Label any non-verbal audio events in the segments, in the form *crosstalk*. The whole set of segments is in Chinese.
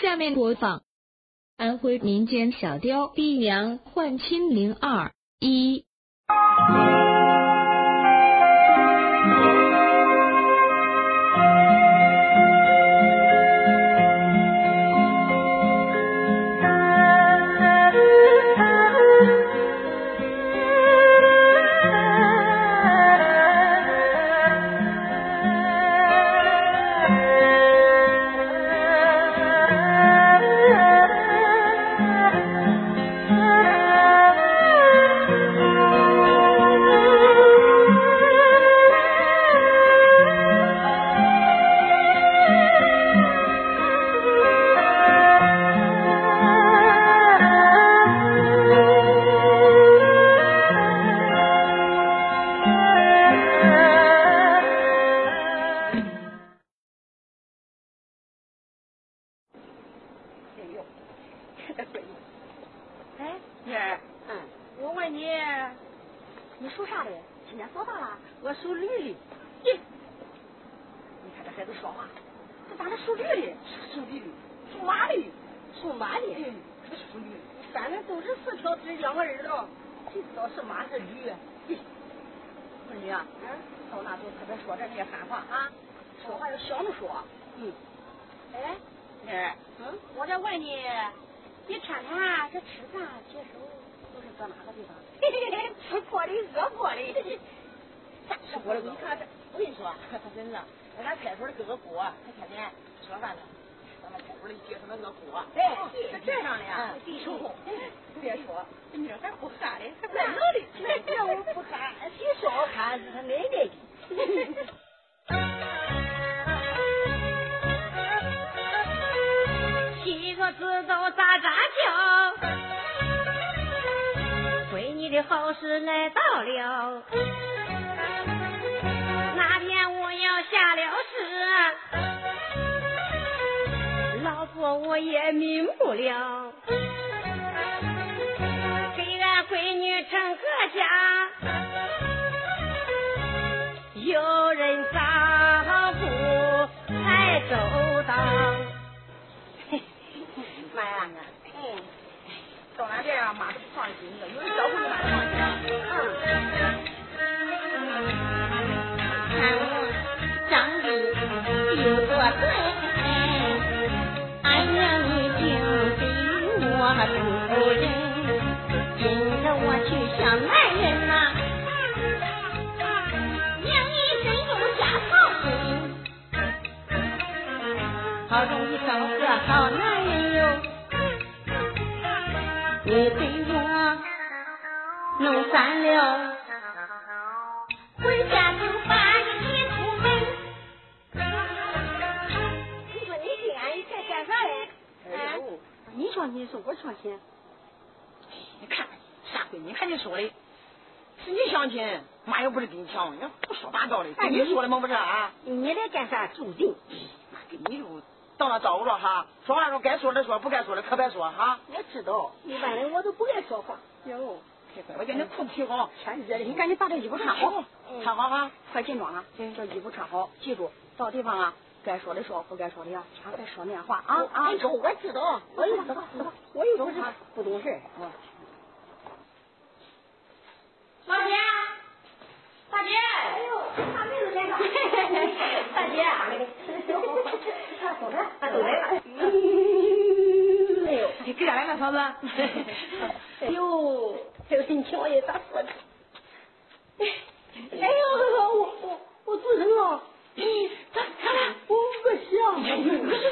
下面播放安徽民间小调《逼娘换亲零二一》。可别说这些汉话啊，说话要小着说。嗯。哎，妮儿，嗯，我再问你。你天天这吃饭接手都是搁哪个地方？*laughs* 吃锅里饿过的，咋吃锅里？你看这，我跟你说，他真是，那咱派出所的各个锅，他天天吃完饭了，咱们派出所里接什么个锅？对，是这样的呀。地手工，别说，这女还不干的，还怪冷的。这我不干，*laughs* 谁说我干是他奶奶的。*laughs* 七个字都喳喳叫，闺女的好事来到了，那天我要下了世，老婆我也瞑目了，给俺闺女成个家，有人照顾才周到。妈呀，嗯，到俺这样妈都不放心的，有人照顾你妈放心了。嗯，看我长好，容易找个好男人哟。你给我弄散了，回家就把你出门。你说你给俺一钱干啥嘞？哎呦，你相亲是我相亲。你看啥闺女，看你说的，是你相亲，妈又不是跟你抢，你胡说八道的，跟你说的么不是啊？你来干啥注定？妈跟你就。到那招呼着哈，说话时候该说的说，不该说的可别说哈。我知道，一般人我都不爱说话。哟，我叫你裤子提好，天热的，你赶紧把这衣服穿好，穿好哈，快进庄了。这衣服穿好，记住到地方啊，该说的说，不该说的呀，千万别说那话啊。啊！说我知道，我有知道，我有懂事，不懂事。老姐，大姐，哎呦，大妹子来了，*laughs* 大姐，*laughs* 走着，都 *laughs* 来。*laughs* 哎呦，你给家来了嫂子。哎呦，哎呦，你听我也咋说的？哎呦，我我我做人了。咋咋了？我恶心啊！我是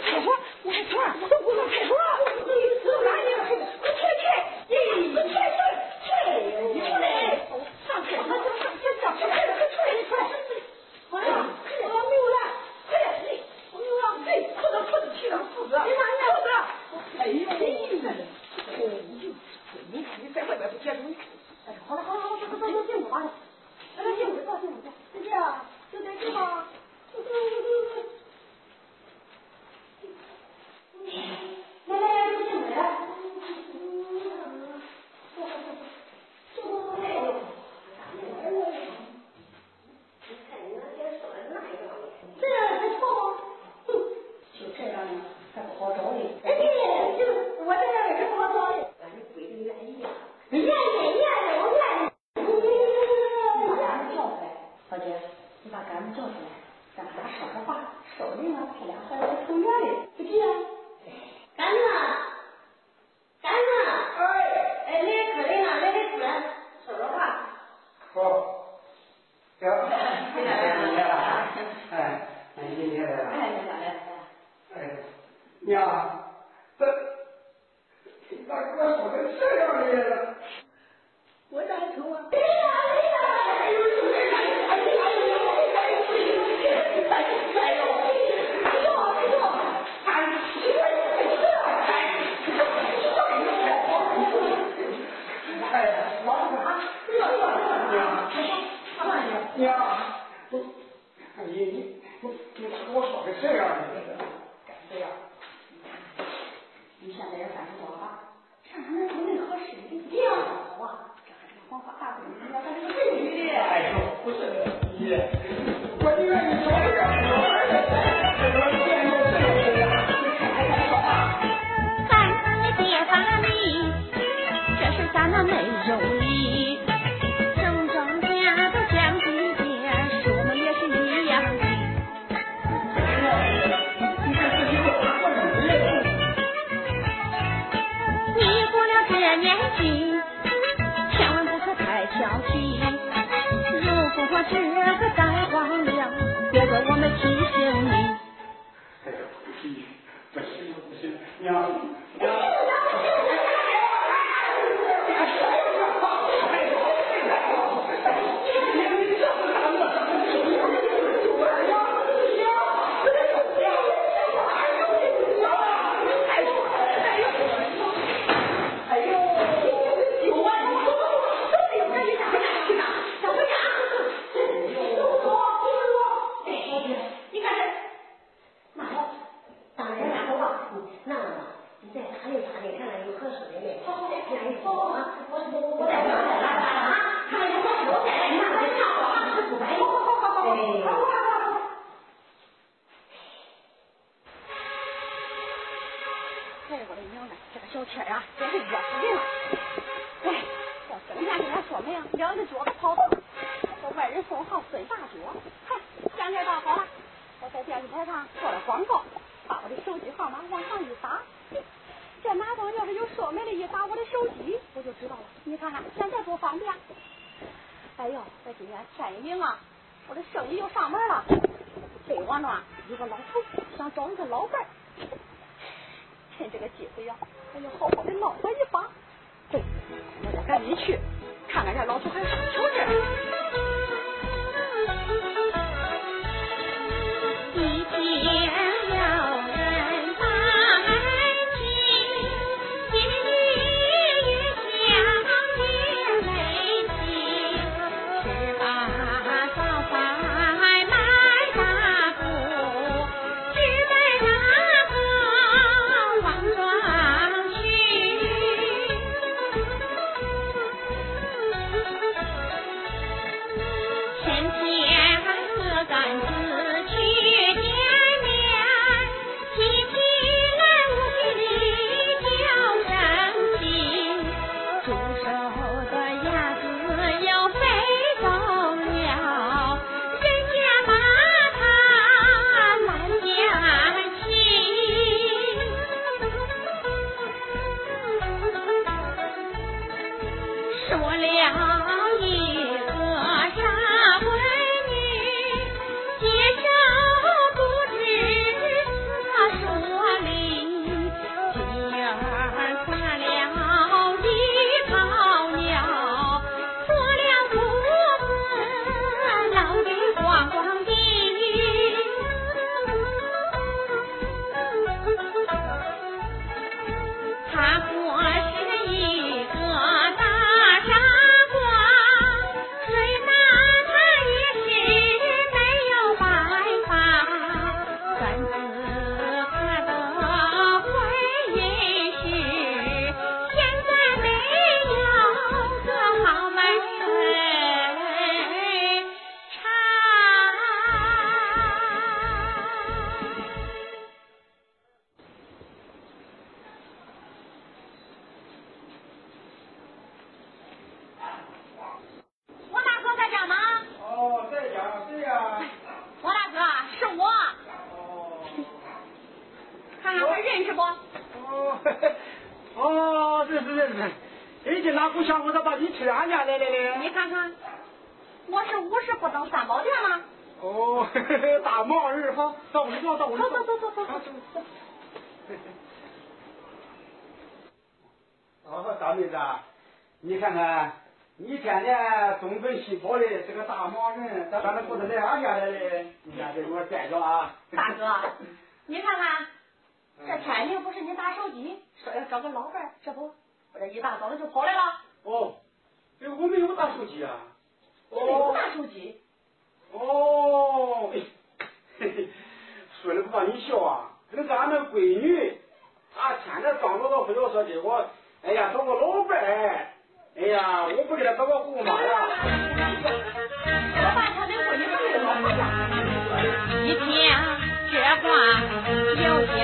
你看看，你天天东奔西跑的，是个大忙人，咱咱这不是来俺家来的？你看这给我带着啊！大哥，你看看，这天明不是你打手机说要找个老伴，这不，我这一大早的就跑来了。哦，这我没有打手机啊。你没有打手机？哦，嘿嘿，说的不怕你笑啊，那个俺那闺女，她天天张罗着非要说的我，哎呀找个老伴儿，哎呀我不给他找个后妈呀。我把他的闺女给我老家。一听这话有精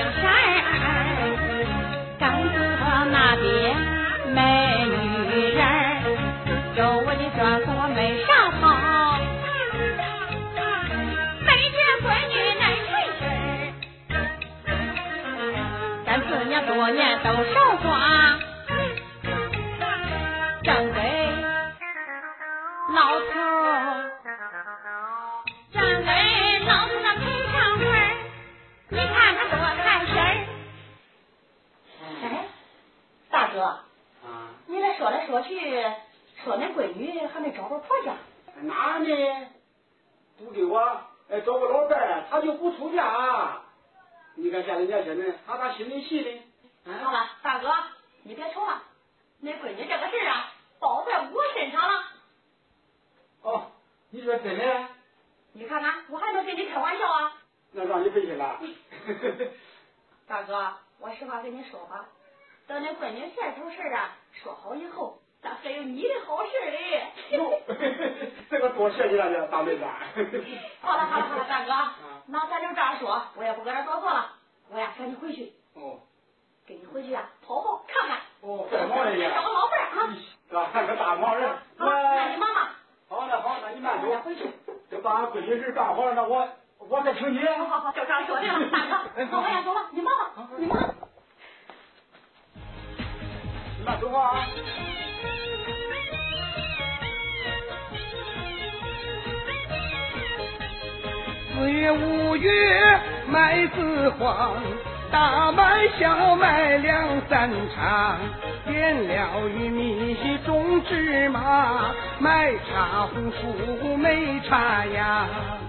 啊说好以后，咱还有你的好事儿嘞。哟，*laughs* 这个多谢你了，大妹子。好了好了好了，大哥，*laughs* 那咱就这样说，我也不搁这多说了，我呀赶紧回去，哦跟你回去啊跑跑看看，哦，干嘛人家？找个老伴儿啊。啊，看个大忙人。好，那你忙吧。好，那好，那你慢走咱。回去。这把俺闺女事干好了，那我我再请你。好好好，就这样说定了，大哥。*laughs* 那我也走了，你忙你慢走啊。四月五月麦子黄，大麦小麦两三场，点了玉米种芝麻，卖茶红薯没茶秧。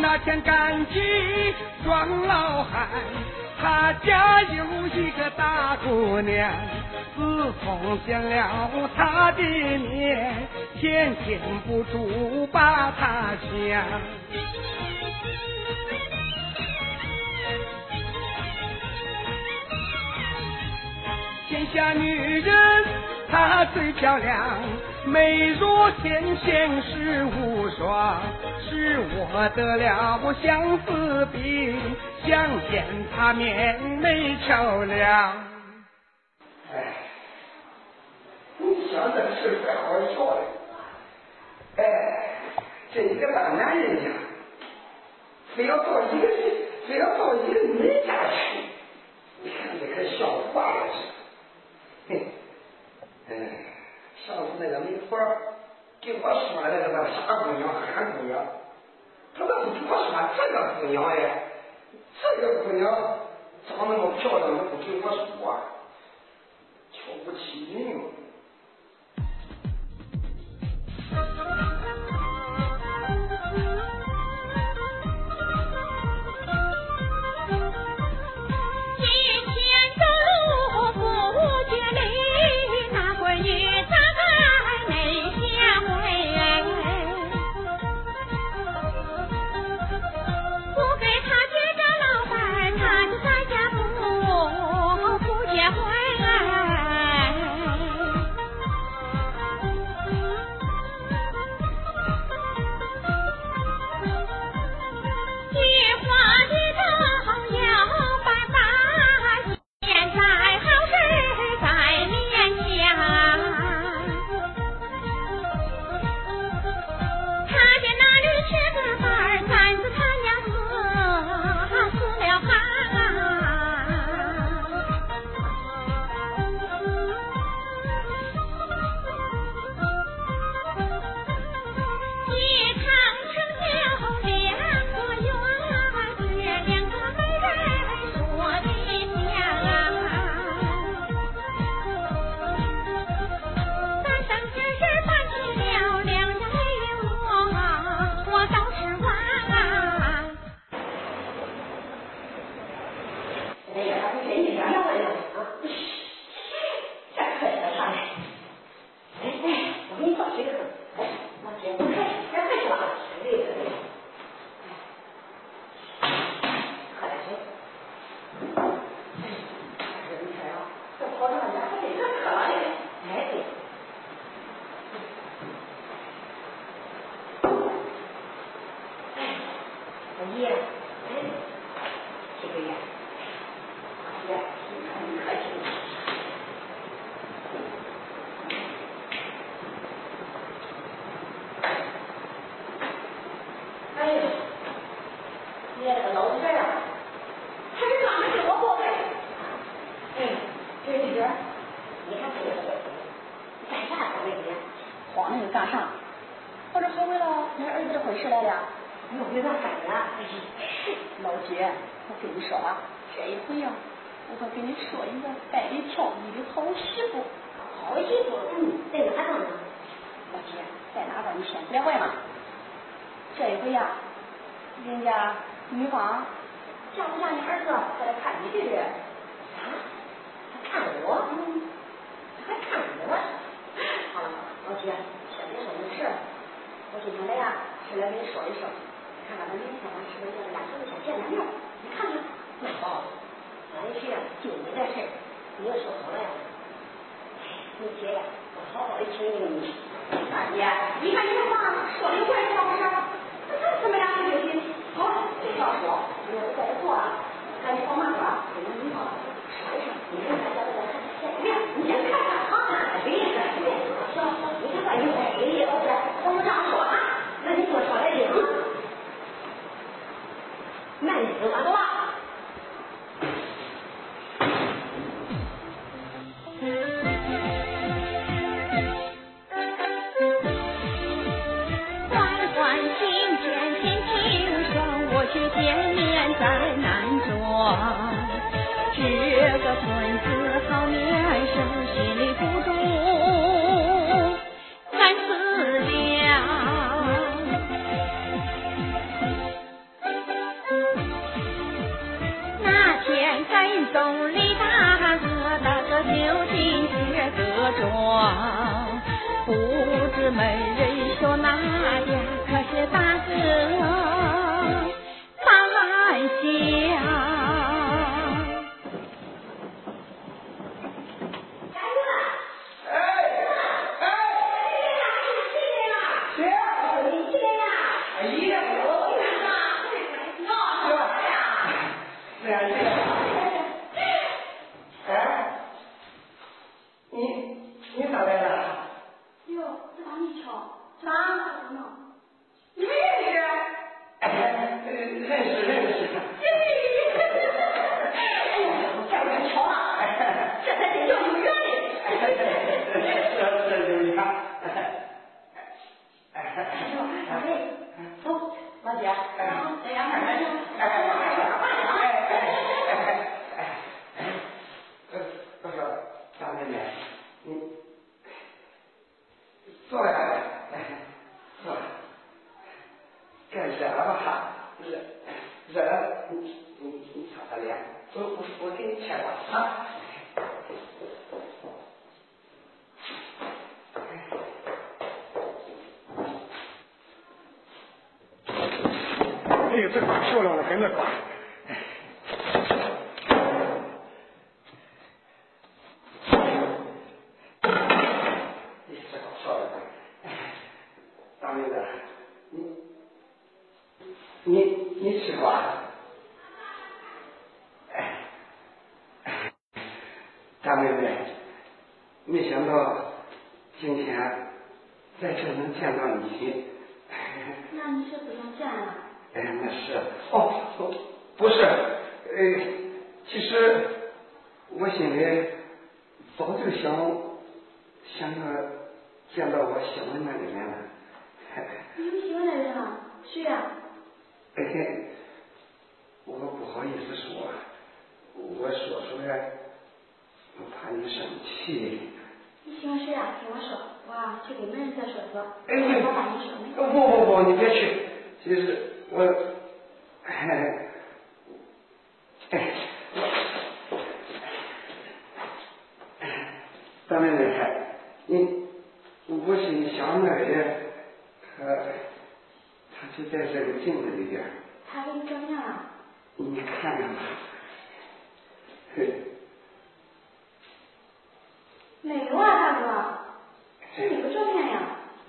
那天赶集装老汉，他家有一个大姑娘。自从见了他的面，天天不住把他想。天下女人她最漂亮，美若天仙是无双。是我得了相思病，想见她面没巧亮。哎，你想这个事怪好笑的。哎，这一个大男人家，非要到一个非要到一个女家去，你看这个笑话了是。嘿，嗯，上次那个媒婆给我说的那个傻姑娘、憨姑娘，她咋不给我说这个姑娘哎？这个姑娘长那么漂亮，她不给我说，瞧不起人。这一回呀，人家女方叫不叫你儿子过来看你去的？啊？他看我？嗯，他还看我？*laughs* 好了，老姐，先别说这事儿。我今天来呀，是来跟你说一声。看看他明天是不是要俩头子先见个面？你看看，那好，万一是就你的事，你要说好了呀。你姐呀，我好好的请你。大姐，你看你这话说的怪是不是？那他怎么样就行？好，这样说，你要在这坐啊，赶紧放慢点，跟你女朋友说一声，你看大家都在看，你先看看啊。对呀，对，行，你看万一哎，老姐，我们这样说啊，那你多说来点啊。慢死了，山东李大哥那个究竟是个庄不知没人说哪呀可是大哥把俺想哎哎，谁呀？哎呀，是啊，是啊。哎，你你咋来了？哟，这把你瞧，这咋子呢？你们认识？哎，认识认识。哎呀，我见着巧了，这才真叫有缘呢。是是，你看。老妹，走，老姐，这两份儿哎哎哎哎哎哎！我说大妹妹，你坐下来，坐，该热了吧？热热了，你你你擦擦脸，我我我给你牵挂啊。哎呦，这瓜漂亮的很，这瓜。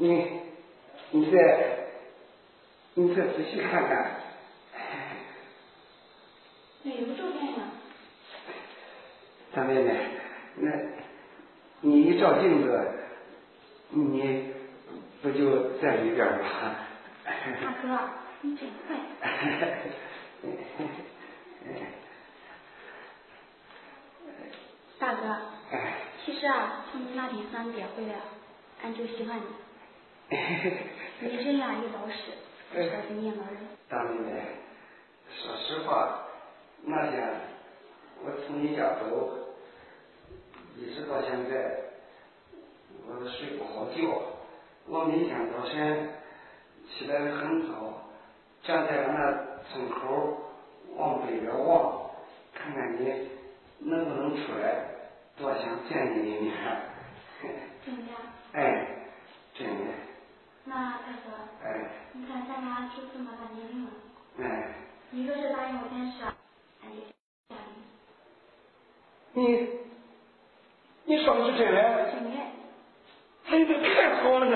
你你再你再仔细看看。哪个照？妹妹，那你一照镜子，你不就在里边吗？大哥，你真会。大哥，其实啊，从你那天咱姐回来，俺就喜欢你。你 *laughs* 人呀又老实，不是个年老人。大妹妹，说实话，那天我从你家走，一直到现在，我都睡不好觉。我每天早晨起来的很早，站在俺那村口往北边望，看看你能不能出来，多想见你一面。*laughs* 真的？哎，真的。那大哥，哎，你看咱俩就这么大年龄了，哎，一个是答应我件事，俺就嫁给你，你说的是真的？真的。哎呀，这太好了呢！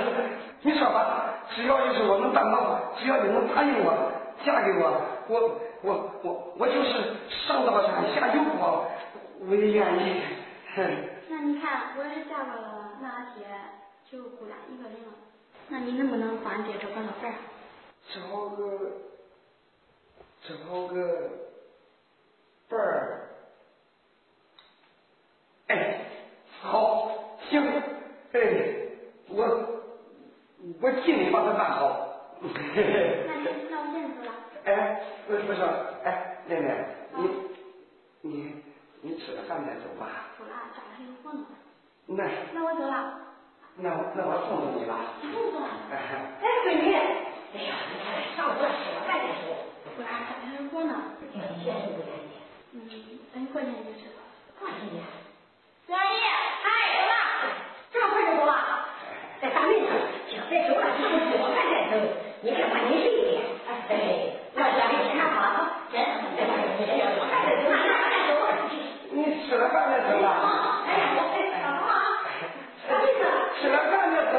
你说吧，只要是我能办到，只要你能答应我，嫁给我，我我我我就是上刀山下油锅，我也愿意。那你看，我要是嫁过了，那俺爹就孤单一个人了。那你能不能帮俺爹找个老伴儿？找个找个伴儿。哎，好，行，哎，我我尽力把它办好。那你那我先走了。哎，不是不是，哎，妹妹，你你你吃了饭再走吧。走了，家里还有活呢。那那我走了。那我那我送送你吧。不送。哎，闺女，哎呀，你看上午吃了饭再说。不然家里还有活呢。你先是不愿意。嗯，等过年就知道。过年。小阿姨，哎，走了，这么快就走了？哎，大妹子，行，别走了，上午吃完饭再走。你看把你睡一点。哎，我家里天看好，真，哎呀，你这要快点走，那那快走。你吃了饭再走吧。吃了饭再走。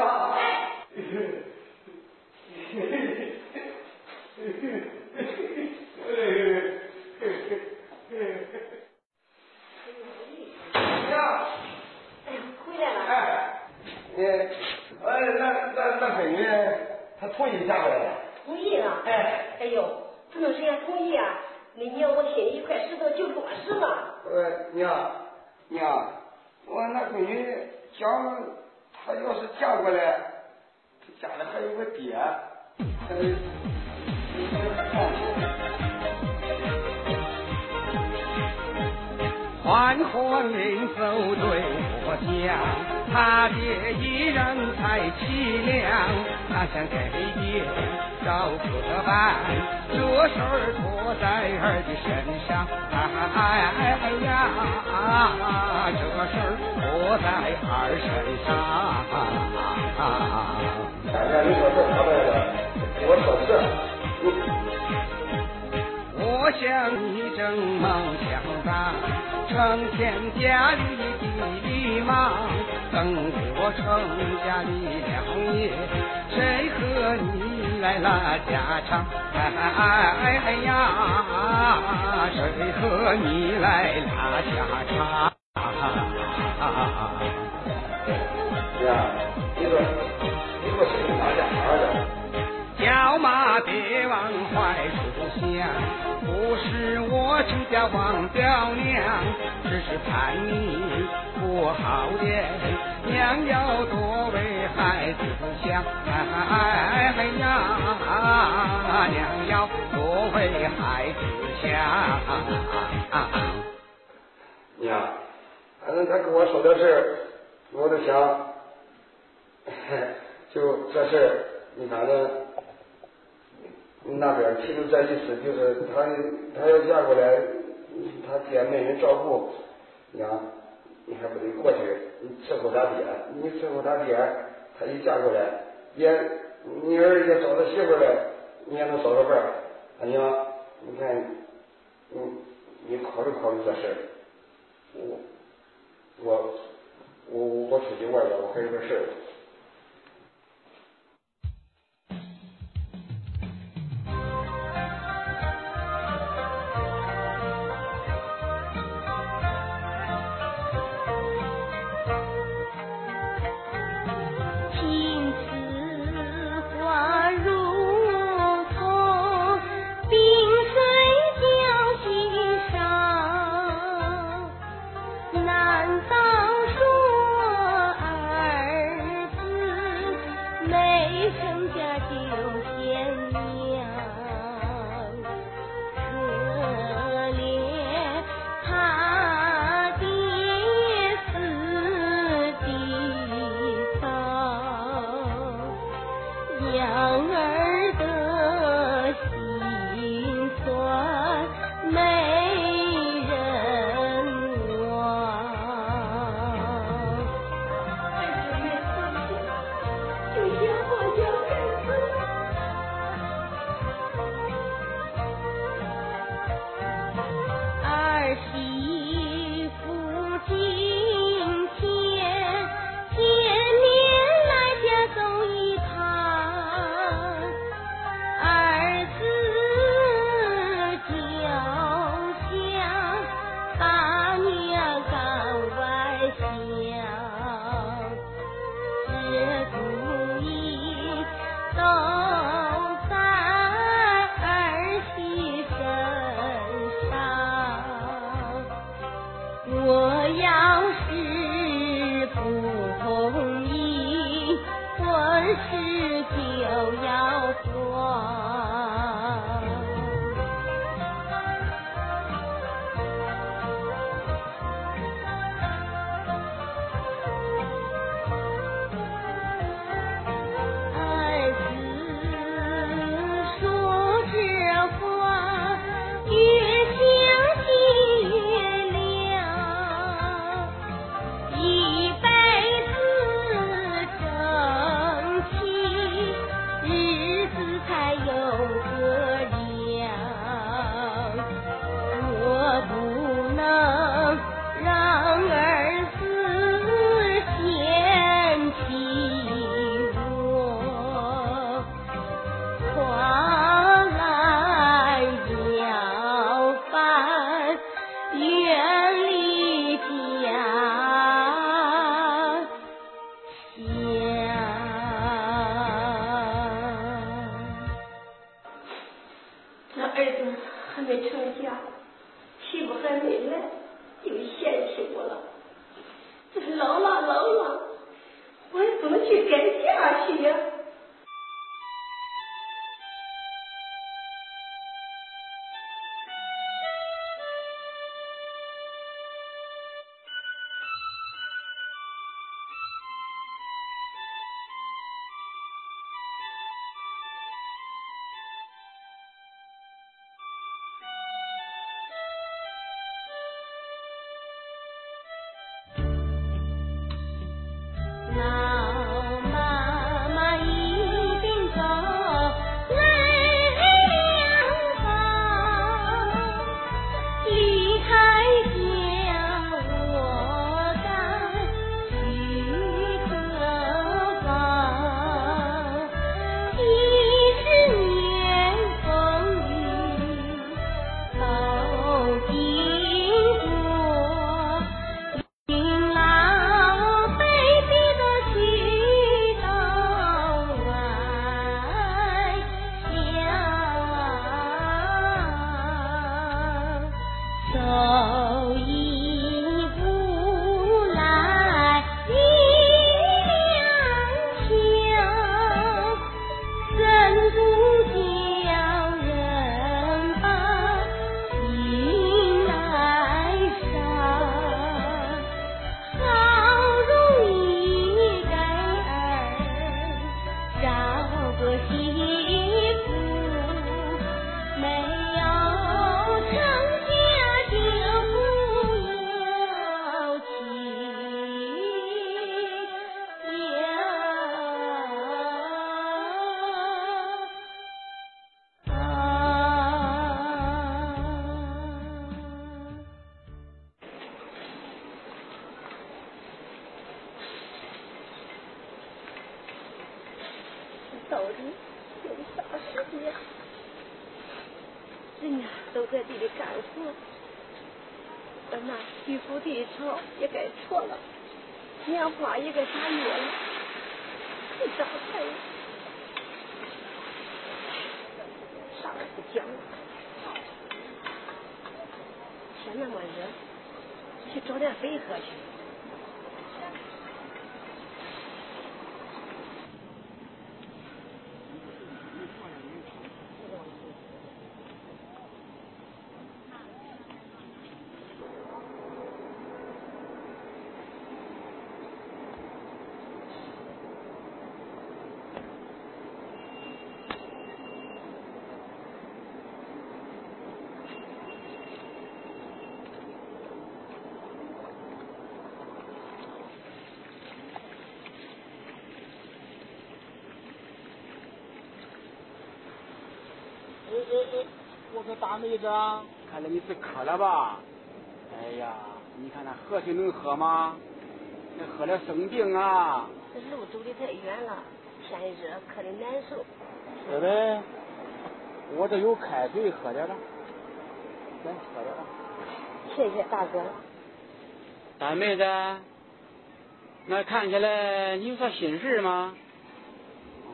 呀，哎，回来了。哎，你，哎，那那那闺女，她同意嫁过来了。同意了。哎，哎呦，不能谁同意啊？那娘，我心里一块石头就落实了。呃，娘，娘，我那闺女讲，他要是嫁过来，他家里还有个爹，还得，欢欢迎走对我讲，他爹一人太凄凉，他想给爹找个伴，这事儿托在儿的身上，哎呀，这事儿托在儿身上。大家你说这啥来着？我说是，我想你正梦想大，成天家里地里忙，等我成家立了业，谁和你来拉家常？哎哎哎呀，谁和你来拉家常？娘，你说，叫妈别往坏处想，不是我这家忘掉娘，只是盼你过好年，娘要多为孩子想，哎呀，娘要多为孩子想。娘，反正他跟我说的事，我都想，就这事，你反正那边提出这意思，就是他他要嫁过来，他爹没人照顾，娘，你还不得过去，伺候他爹，你伺候他爹，他一嫁过来，也你儿也找到媳妇来，你也能找着伴儿，啊娘，你看，你你考虑考虑这事儿。我我我我出去玩了，我还有点事儿。到底有啥事呀？人家都在地里干活，咱那地府地朝也该错了，年花也该打月了，这咋办呀？啥也不讲了，天那么热，去找点水喝去。我说大妹子，看来你是渴了吧？哎呀，你看那河水能喝吗？那喝了生病啊！这路走的太远了，天热渴的难受。是呗，我这有开水，喝点了。来，喝点了。谢谢大哥。大妹子，那看起来你有啥心事吗？哦，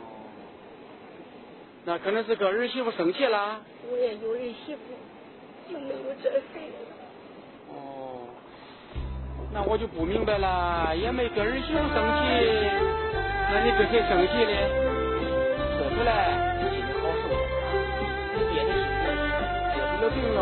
那可能是跟儿媳妇生气了。我也有儿媳妇，哦，那我就不明白了，也没跟儿媳妇生气，那你跟谁生气呢？说出来，心里好受点你憋的心里，憋出了病了，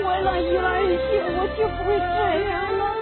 我那一儿媳妇我就不会这样了。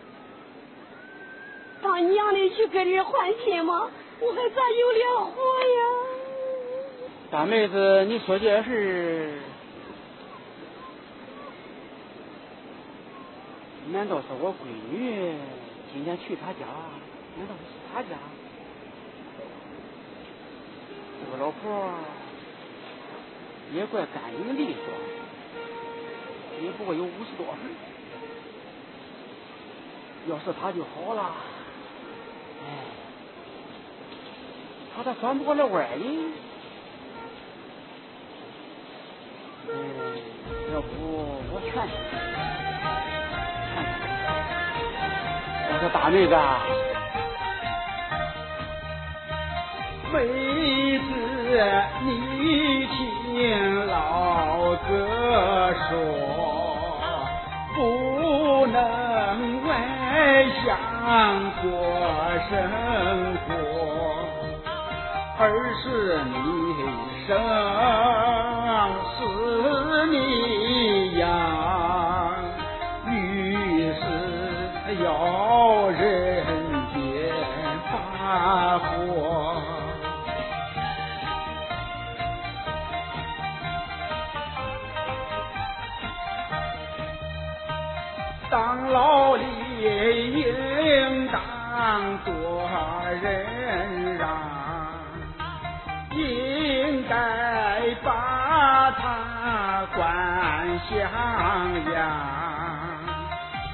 当娘的去给儿换亲吗？我还咋有脸活呀？大妹子，你说这事。难道是我闺女今天去他家？难道是他家？这个老婆也怪干净利索，也不过有五十多岁。要是他就好了，他咋转不过来弯呢？嗯，要不我劝劝。这大妹子，妹子，你听老哥说，不能外乡过生活，儿是你生是你养，于是要。人间发火，当老忍让，应该把他管像样。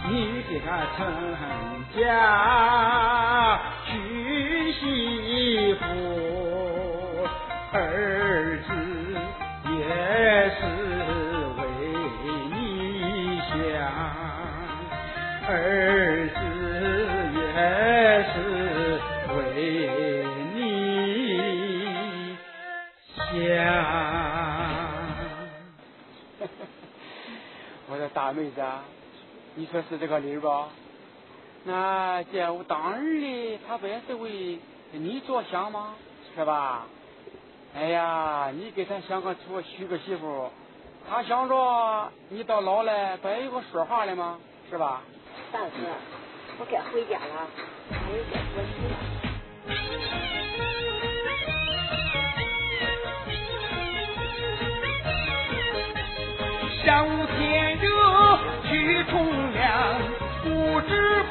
你给他成。家娶媳你说是这个理吧？那见我当儿的，他不也是为你着想吗？是吧？哎呀，你给他想个出娶个媳妇，他想着你到老了，不也有个说话的吗？是吧？大哥，我该回家了，还有点着急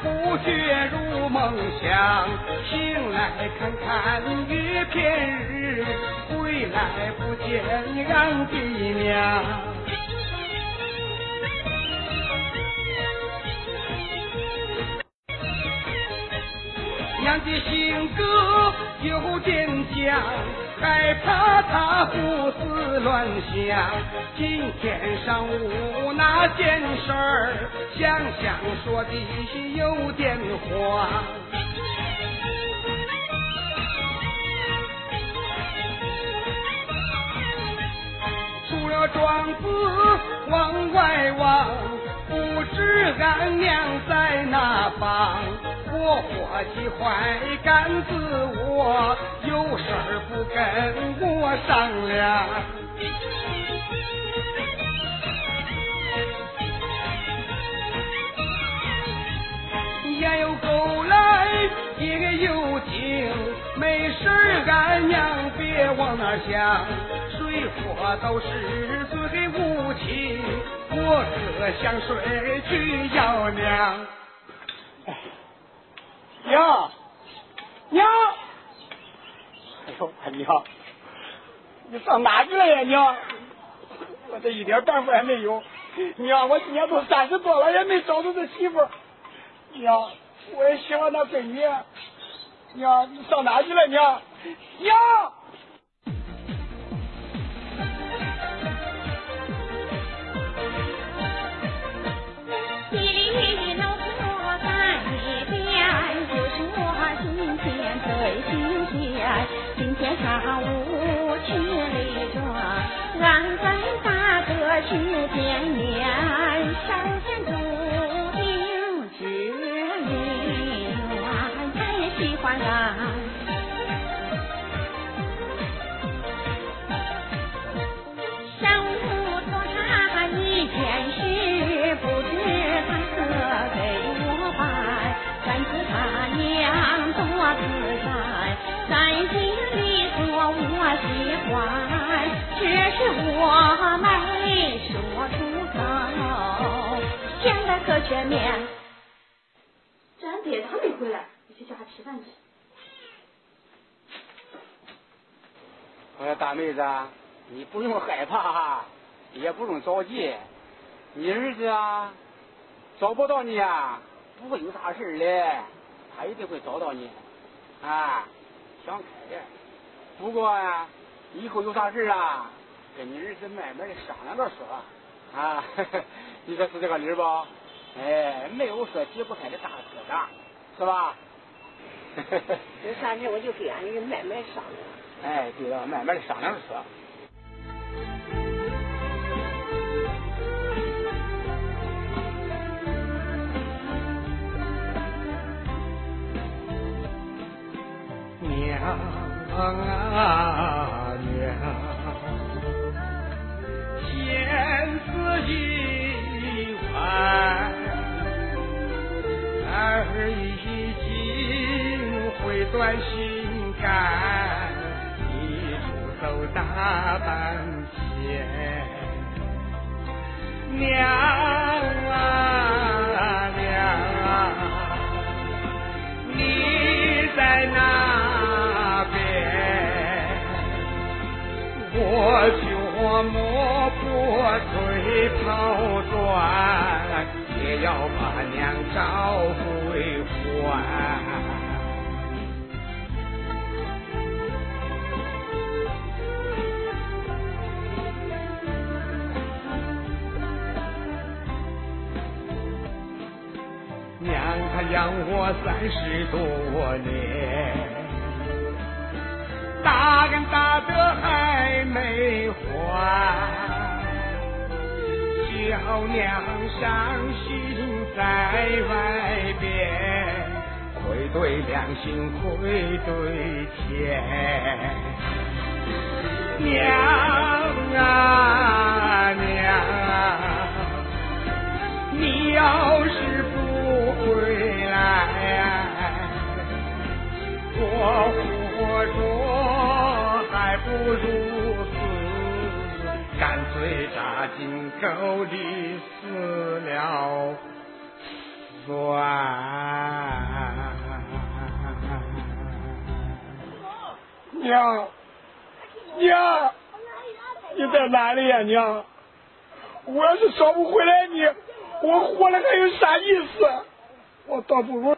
不觉入梦乡。醒来看看月片日，回来不见俺爹娘。娘的性格有点犟，害怕他胡思乱想。今天上午那件事儿，想想说的有点慌。出了庄子往外望，不知俺娘在哪方。我伙计坏杆子我，有事儿不跟我商量。也有狗来也有精，没事儿俺娘别往那想，水火都是最无情，我可想睡去要娘。娘，娘，哎呦，娘，你上哪去了呀，娘？我这一点办法也没有。娘，我今年都三十多了，也没找着这媳妇。娘，我也希望那闺女。娘，你上哪去了，娘？娘。天最新鲜。今天上午去了庄，俺跟大哥去见面，少见注定知你缘，太喜欢俺。上午托他一件事，不知他可给我办。但知他娘多自在，在心里说我喜欢，只是我没说出口，现在可全面。这俺爹还没回来，我去叫他吃饭去。我说大妹子，你不用害怕，也不用着急。你儿子啊，找不到你啊，不会有啥事的，他一定会找到你。啊，想开点。不过啊，以后有啥事啊，跟你儿子慢慢的商量着说。啊，*laughs* 你说是这个理儿不？哎，没有说解不开的大疙瘩，是吧？有啥事我就跟俺人慢慢商量。哎，对了，慢慢的商量着说。娘啊娘，千丝一弯，儿已经会断心肝，一出走大半天。娘啊娘，你在哪我就磨破腿跑断，也要把娘找回还。娘她养我三十多年，大恩大德还没还，小娘伤心在外边，愧对良心，愧对天。娘啊娘啊，你要是不回来，我活着不如死，干脆扎进沟里死了算。娘。娘，你在哪里呀，娘？我要是找不回来你，我活了还有啥意思？我倒不如。